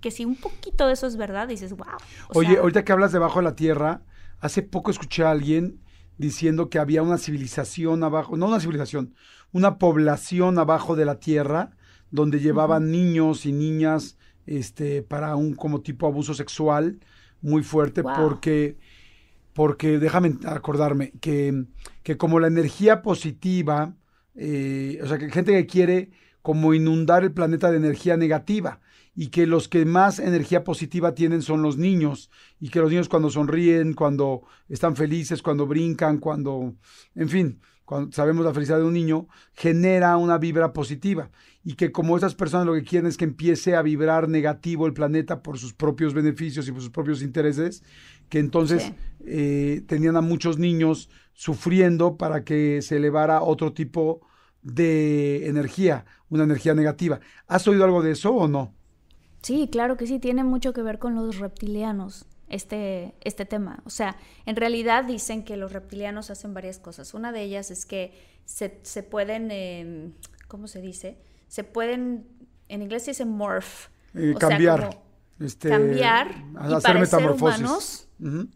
que si un poquito de eso es verdad, dices, wow. Oye, ahorita que hablas debajo de la tierra, hace poco escuché a alguien diciendo que había una civilización abajo, no una civilización, una población abajo de la tierra donde llevaban niños y niñas este para un como tipo abuso sexual muy fuerte porque porque déjame acordarme que, que como la energía positiva, eh, o sea, que gente que quiere como inundar el planeta de energía negativa y que los que más energía positiva tienen son los niños y que los niños cuando sonríen, cuando están felices, cuando brincan, cuando, en fin, cuando sabemos la felicidad de un niño, genera una vibra positiva. Y que como esas personas lo que quieren es que empiece a vibrar negativo el planeta por sus propios beneficios y por sus propios intereses, que entonces Sí. eh, tenían a muchos niños sufriendo para que se elevara otro tipo de energía, una energía negativa. ¿Has oído algo de eso o no? Sí, claro que sí, tiene mucho que ver con los reptilianos, este, este tema. O sea, en realidad dicen que los reptilianos hacen varias cosas. Una de ellas es que se, se pueden, eh, ¿cómo se dice? Se pueden, en inglés se dice morph. Eh, o sea, cambiar. como este, cambiar y hacer parecer metamorfosis. humanos.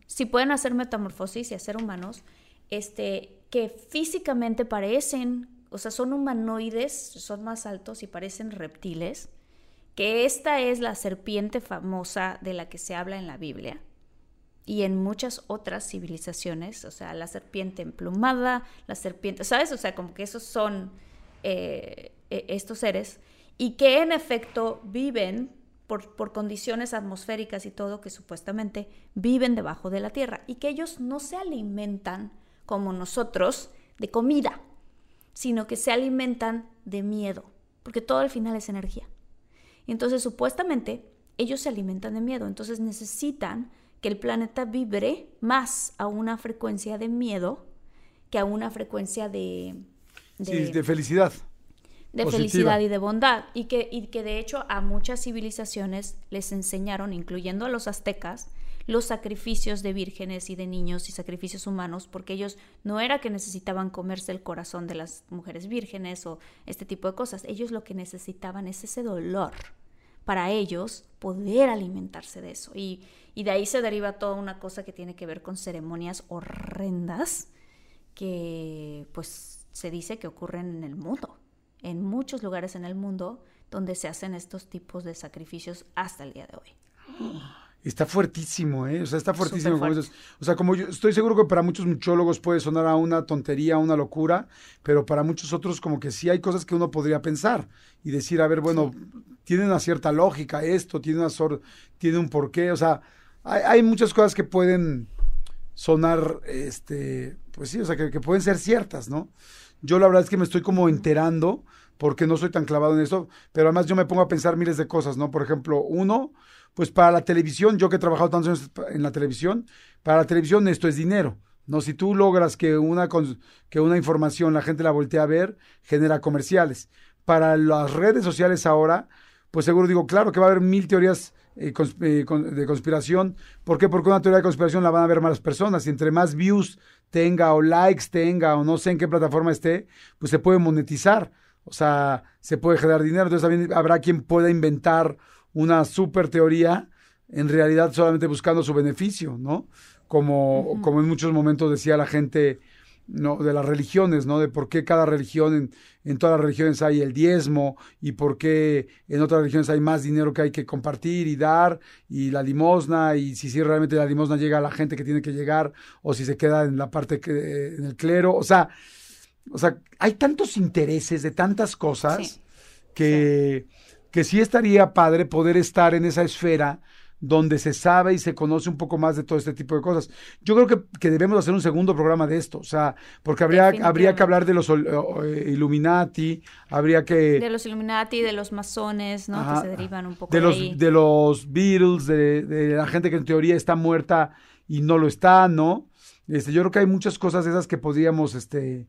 Si pueden hacer metamorfosis y hacer humanos, este, que físicamente parecen, o sea, son humanoides, son más altos y parecen reptiles, que esta es la serpiente famosa de la que se habla en la Biblia y en muchas otras civilizaciones, o sea, la serpiente emplumada, la serpiente, ¿sabes? O sea, como que esos son eh, eh, estos seres y que en efecto viven por, por condiciones atmosféricas y todo, que supuestamente viven debajo de la tierra y que ellos no se alimentan como nosotros de comida, sino que se alimentan de miedo, porque todo al final es energía. Entonces supuestamente ellos se alimentan de miedo, entonces necesitan que el planeta vibre más a una frecuencia de miedo que a una frecuencia de, Sí, de felicidad. de positiva. felicidad y de bondad. Y que, y que de hecho a muchas civilizaciones les enseñaron, incluyendo a los aztecas, los sacrificios de vírgenes y de niños y sacrificios humanos, porque ellos no era que necesitaban comerse el corazón de las mujeres vírgenes o este tipo de cosas, ellos lo que necesitaban es ese dolor para ellos poder alimentarse de eso. Y, de ahí se deriva toda una cosa que tiene que ver con ceremonias horrendas que pues se dice que ocurren en el mundo, en muchos lugares en el mundo donde se hacen estos tipos de sacrificios hasta el día de hoy. Está fuertísimo, ¿eh? O sea, está fuertísimo. como. O sea, como yo estoy seguro que para muchos muchólogos puede sonar a una tontería, a una locura, pero para muchos otros como que sí hay cosas que uno podría pensar y decir, a ver, bueno, tiene una cierta lógica esto, tiene una sor- tiene un porqué, o sea, hay, hay muchas cosas que pueden sonar, este, pues sí, o sea, que, que pueden ser ciertas, ¿no? Yo la verdad es que me estoy como enterando porque no soy tan clavado en eso, pero además yo me pongo a pensar miles de cosas, ¿no? Por ejemplo, uno, pues para la televisión, yo que he trabajado tantos años en la televisión, para la televisión esto es dinero. No, si tú logras que una, que una información la gente la voltee a ver, genera comerciales. Para las redes sociales ahora, pues seguro digo, claro que va a haber mil teorías eh, eh, de conspiración. ¿Por qué? Porque una teoría de conspiración la van a ver más personas y entre más views tenga o likes tenga o no sé en qué plataforma esté, pues se puede monetizar. O sea, se puede generar dinero. Entonces también habrá quien pueda inventar una super teoría en realidad solamente buscando su beneficio, ¿no? Como, como en muchos momentos decía la gente no, de las religiones, ¿no? De por qué cada religión, en, en todas las religiones hay el diezmo y por qué en otras religiones hay más dinero que hay que compartir y dar y la limosna y si, si realmente la limosna llega a la gente que tiene que llegar o si se queda en la parte que, en el clero, o sea, o sea, hay tantos intereses de tantas cosas Sí. que, que sí estaría padre poder estar en esa esfera donde se sabe y se conoce un poco más de todo este tipo de cosas. Yo creo que, que debemos hacer un segundo programa de esto, o sea, porque habría, habría que hablar de los eh, Illuminati, habría que... De los Illuminati, de los masones, ¿no? Ajá. Que se derivan un poco de de, los, ahí. de los Beatles, de, de la gente que en teoría está muerta y no lo está, ¿no? Este, yo creo que hay muchas cosas de esas que podríamos, este,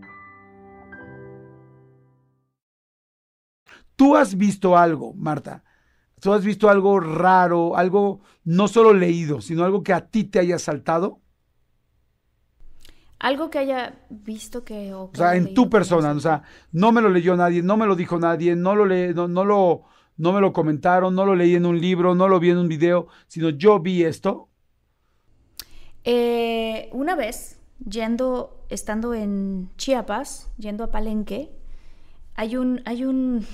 Tú has visto algo, Marta. Tú has visto algo raro, algo no solo leído, sino algo que a ti te haya saltado. Algo que haya visto que... O, O sea, en tu persona, o sea, no me lo leyó nadie, no me lo dijo nadie, no lo le, no, no lo, no me lo comentaron, no lo leí en un libro, no lo vi en un video, sino yo vi esto. Eh, una vez, yendo, estando en Chiapas, yendo a Palenque, hay un, hay un,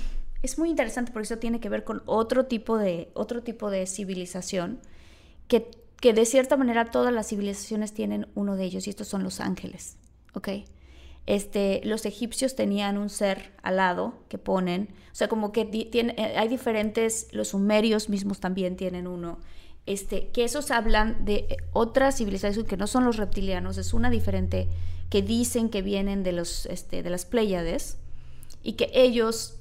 es muy interesante porque eso tiene que ver con otro tipo de, otro tipo de civilización que, que de cierta manera todas las civilizaciones tienen uno de ellos y estos son los ángeles, ¿ok? Este, los egipcios tenían un ser alado que ponen, o sea, como que di- tiene, eh, hay diferentes, los sumerios mismos también tienen uno, este, que esos hablan de eh, otra civilización que no son los reptilianos, es una diferente que dicen que vienen de, los, este, de las Pléyades y que ellos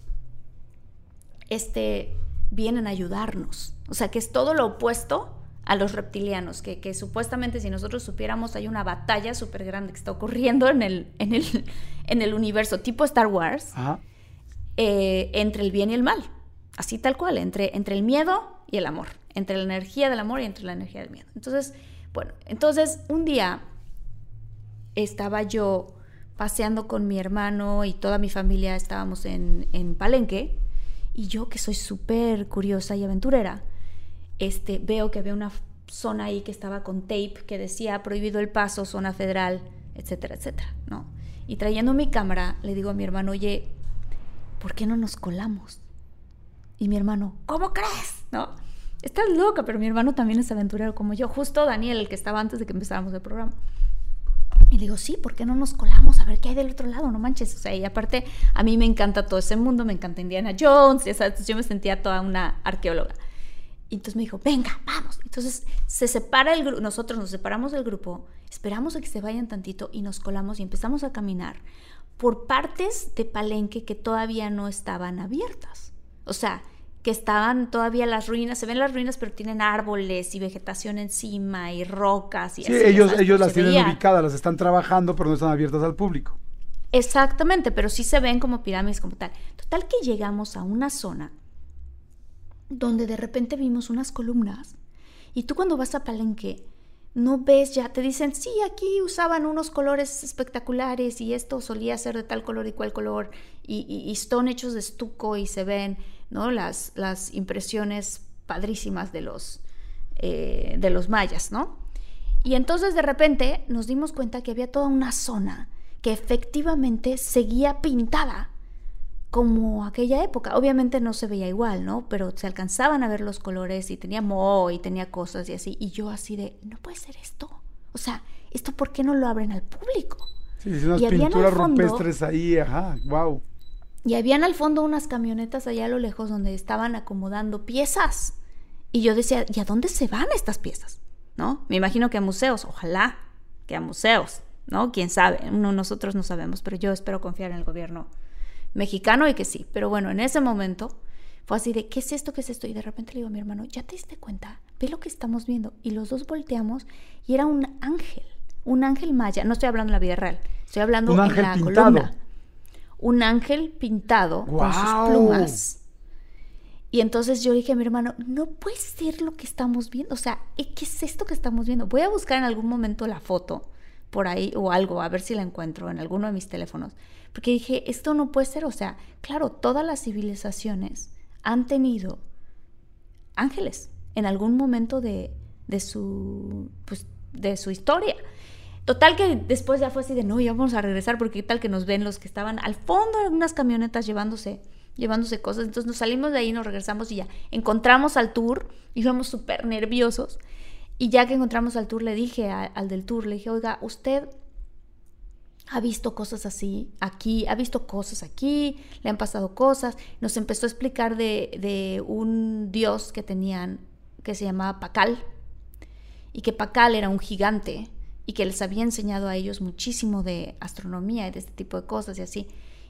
este, vienen a ayudarnos. O sea, que es todo lo opuesto a los reptilianos, que, que supuestamente si nosotros supiéramos hay una batalla súper grande que está ocurriendo en el, en el, en el universo tipo Star Wars eh, entre el bien y el mal. Así tal cual, entre, entre el miedo y el amor, entre la energía del amor y entre la energía del miedo. Entonces, bueno, entonces un día estaba yo paseando con mi hermano y toda mi familia estábamos en, en Palenque y yo que soy súper curiosa y aventurera, este, veo que había una zona ahí que estaba con tape que decía prohibido el paso, zona federal, etcétera, etcétera, ¿no? Y trayendo mi cámara, le digo a mi hermano, oye, ¿por qué no nos colamos? Y mi hermano, ¿cómo crees? ¿No? Estás loca, pero mi hermano también es aventurero como yo, justo Daniel, el que estaba antes de que empezáramos el programa. Y le digo, sí, ¿por qué no nos colamos a ver qué hay del otro lado? No manches. O sea, y aparte, a mí me encanta todo ese mundo, me encanta Indiana Jones, ya sabes, yo me sentía toda una arqueóloga. Y entonces me dijo, venga, vamos. Entonces se separa el grupo, nosotros nos separamos del grupo, esperamos a que se vayan tantito y nos colamos y empezamos a caminar por partes de Palenque que todavía no estaban abiertas. O sea, que estaban todavía las ruinas, se ven las ruinas, pero tienen árboles y vegetación encima y rocas y Sí, así, ellos, sabes, ellos las tienen ubicadas, las están trabajando, pero no están abiertas al público. Exactamente, pero sí se ven como pirámides como tal. Total que llegamos a una zona donde de repente vimos unas columnas y tú cuando vas a Palenque no ves ya, te dicen, sí, aquí usaban unos colores espectaculares y esto solía ser de tal color y cual color y, y, y son hechos de estuco y se ven, ¿no? Las, las impresiones padrísimas de los, eh, de los mayas, ¿no? Y entonces de repente nos dimos cuenta que había toda una zona que efectivamente seguía pintada como aquella época. Obviamente no se veía igual, ¿no? Pero se alcanzaban a ver los colores y tenía moho y tenía cosas y así. Y yo así de, no puede ser esto. O sea, ¿esto por qué no lo abren al público? Sí, unas Y pinturas fondo- rupestres ahí, ajá, wow. Y habían al fondo unas camionetas allá a lo lejos donde estaban acomodando piezas. Y yo decía, ¿y a dónde se van estas piezas? ¿No? Me imagino que a museos, ojalá que a museos, ¿no? Quién sabe, no, nosotros no sabemos, pero yo espero confiar en el gobierno mexicano y que sí. Pero bueno, en ese momento fue así de, ¿qué es esto? ¿Qué es esto? Y de repente le digo a mi hermano, ¿ya te diste cuenta? Ve lo que estamos viendo. Y los dos volteamos y era un ángel, un ángel maya. No estoy hablando en la vida real, estoy hablando Un en ángel la pintado. columna. Un ángel pintado con sus plumas. Y entonces yo dije a mi hermano, no puede ser lo que estamos viendo. O sea, ¿eh, ¿qué es esto que estamos viendo? Voy a buscar en algún momento la foto por ahí o algo, a ver si la encuentro en alguno de mis teléfonos. Porque dije, esto no puede ser. O sea, claro, todas las civilizaciones han tenido ángeles en algún momento de, de su, pues, de su historia. Total que después ya fue así de, no, ya vamos a regresar porque tal que nos ven los que estaban al fondo en unas camionetas llevándose, llevándose cosas. Entonces nos salimos de ahí, nos regresamos y ya encontramos al tour, íbamos súper nerviosos. Y ya que encontramos al tour, le dije al del tour, le dije, oiga, usted ha visto cosas así aquí, ha visto cosas aquí, le han pasado cosas. Nos empezó a explicar de, de un dios que tenían que se llamaba Pacal y que Pacal era un gigante y que les había enseñado a ellos muchísimo de astronomía y de este tipo de cosas y así.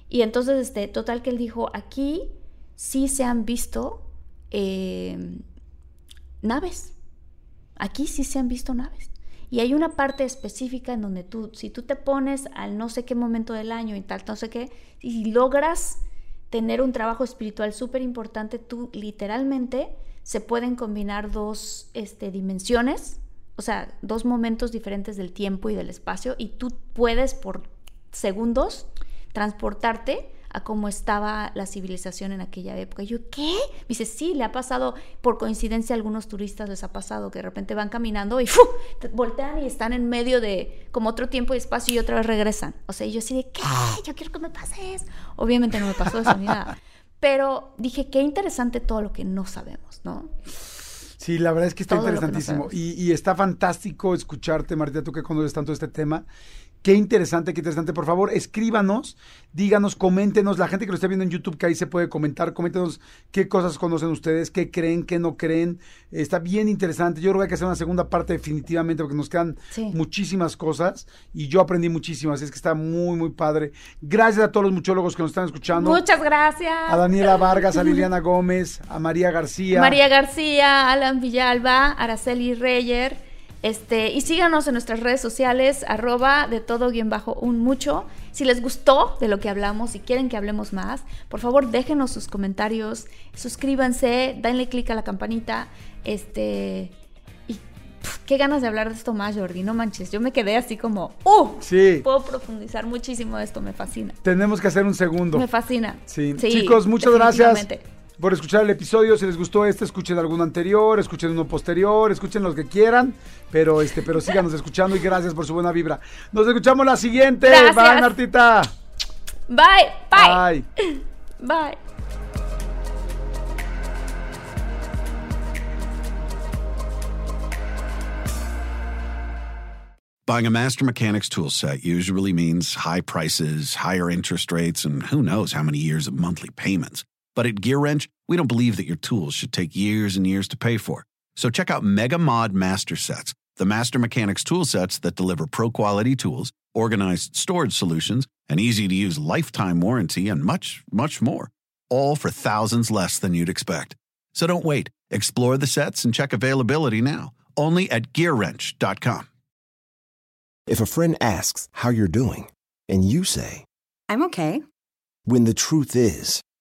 Y entonces, este, total que él dijo, aquí sí se han visto eh, naves, aquí sí se han visto naves. Y hay una parte específica en donde tú, si tú te pones al no sé qué momento del año y tal, no sé qué, y logras tener un trabajo espiritual súper importante, tú literalmente se pueden combinar dos este, dimensiones, o sea, dos momentos diferentes del tiempo y del espacio, y tú puedes por segundos transportarte a cómo estaba la civilización en aquella época. Y yo, ¿qué? Me dice, sí, le ha pasado, por coincidencia a algunos turistas les ha pasado que de repente van caminando y ¡fu! Te voltean y están en medio de como otro tiempo y espacio y otra vez regresan. O sea, y yo así de, ¿qué? Yo quiero que me pases. Obviamente no me pasó eso ni nada. Pero dije, qué interesante todo lo que no sabemos, ¿no? Sí, la verdad es que está Todo que interesantísimo. y está fantástico escucharte, Marta, tú que conoces tanto este tema. Qué interesante, qué interesante. Por favor, escríbanos, díganos, coméntenos. La gente que lo esté viendo en YouTube, que ahí se puede comentar, coméntenos qué cosas conocen ustedes, qué creen, qué no creen. Está bien interesante. Yo creo que hay que hacer una segunda parte definitivamente porque nos quedan Sí. muchísimas cosas y yo aprendí muchísimo. Así es que está muy, muy padre. Gracias a todos los muchólogos que nos están escuchando. Muchas gracias. A Daniela Vargas, a Liliana Gómez, a María García. María García, Alan Villalba, Araceli Reyer. Este, y síganos en nuestras redes sociales, arroba de todo guion bajo un mucho. Si les gustó de lo que hablamos, si quieren que hablemos más, por favor déjenos sus comentarios, suscríbanse, denle click a la campanita. Este, y qué ganas de hablar de esto más, Jordi, no manches. Yo me quedé así como, ¡uh! Sí. Puedo profundizar muchísimo de esto, me fascina. Tenemos que hacer un segundo. Me fascina. Sí. Sí, Chicos, muchas gracias. Por escuchar el episodio. Si les gustó este, escuchen alguno anterior, escuchen uno posterior, escuchen los que quieran, pero este, pero síganos escuchando y gracias por su buena vibra. Nos escuchamos la siguiente. Gracias. Bye, Martita. Bye, bye, Bye. bye. Buying a Master Mechanics tool set usually means high prices, higher interest rates, and who knows how many years of monthly payments. But at GearWrench, we don't believe that your tools should take years and years to pay for. So check out Mega Mod Master Sets, the Master Mechanics tool sets that deliver pro quality tools, organized storage solutions, an easy to use lifetime warranty, and much, much more. All for thousands less than you'd expect. So don't wait. Explore the sets and check availability now. Only at GearWrench.com. If a friend asks how you're doing, and you say, I'm okay. when the truth is,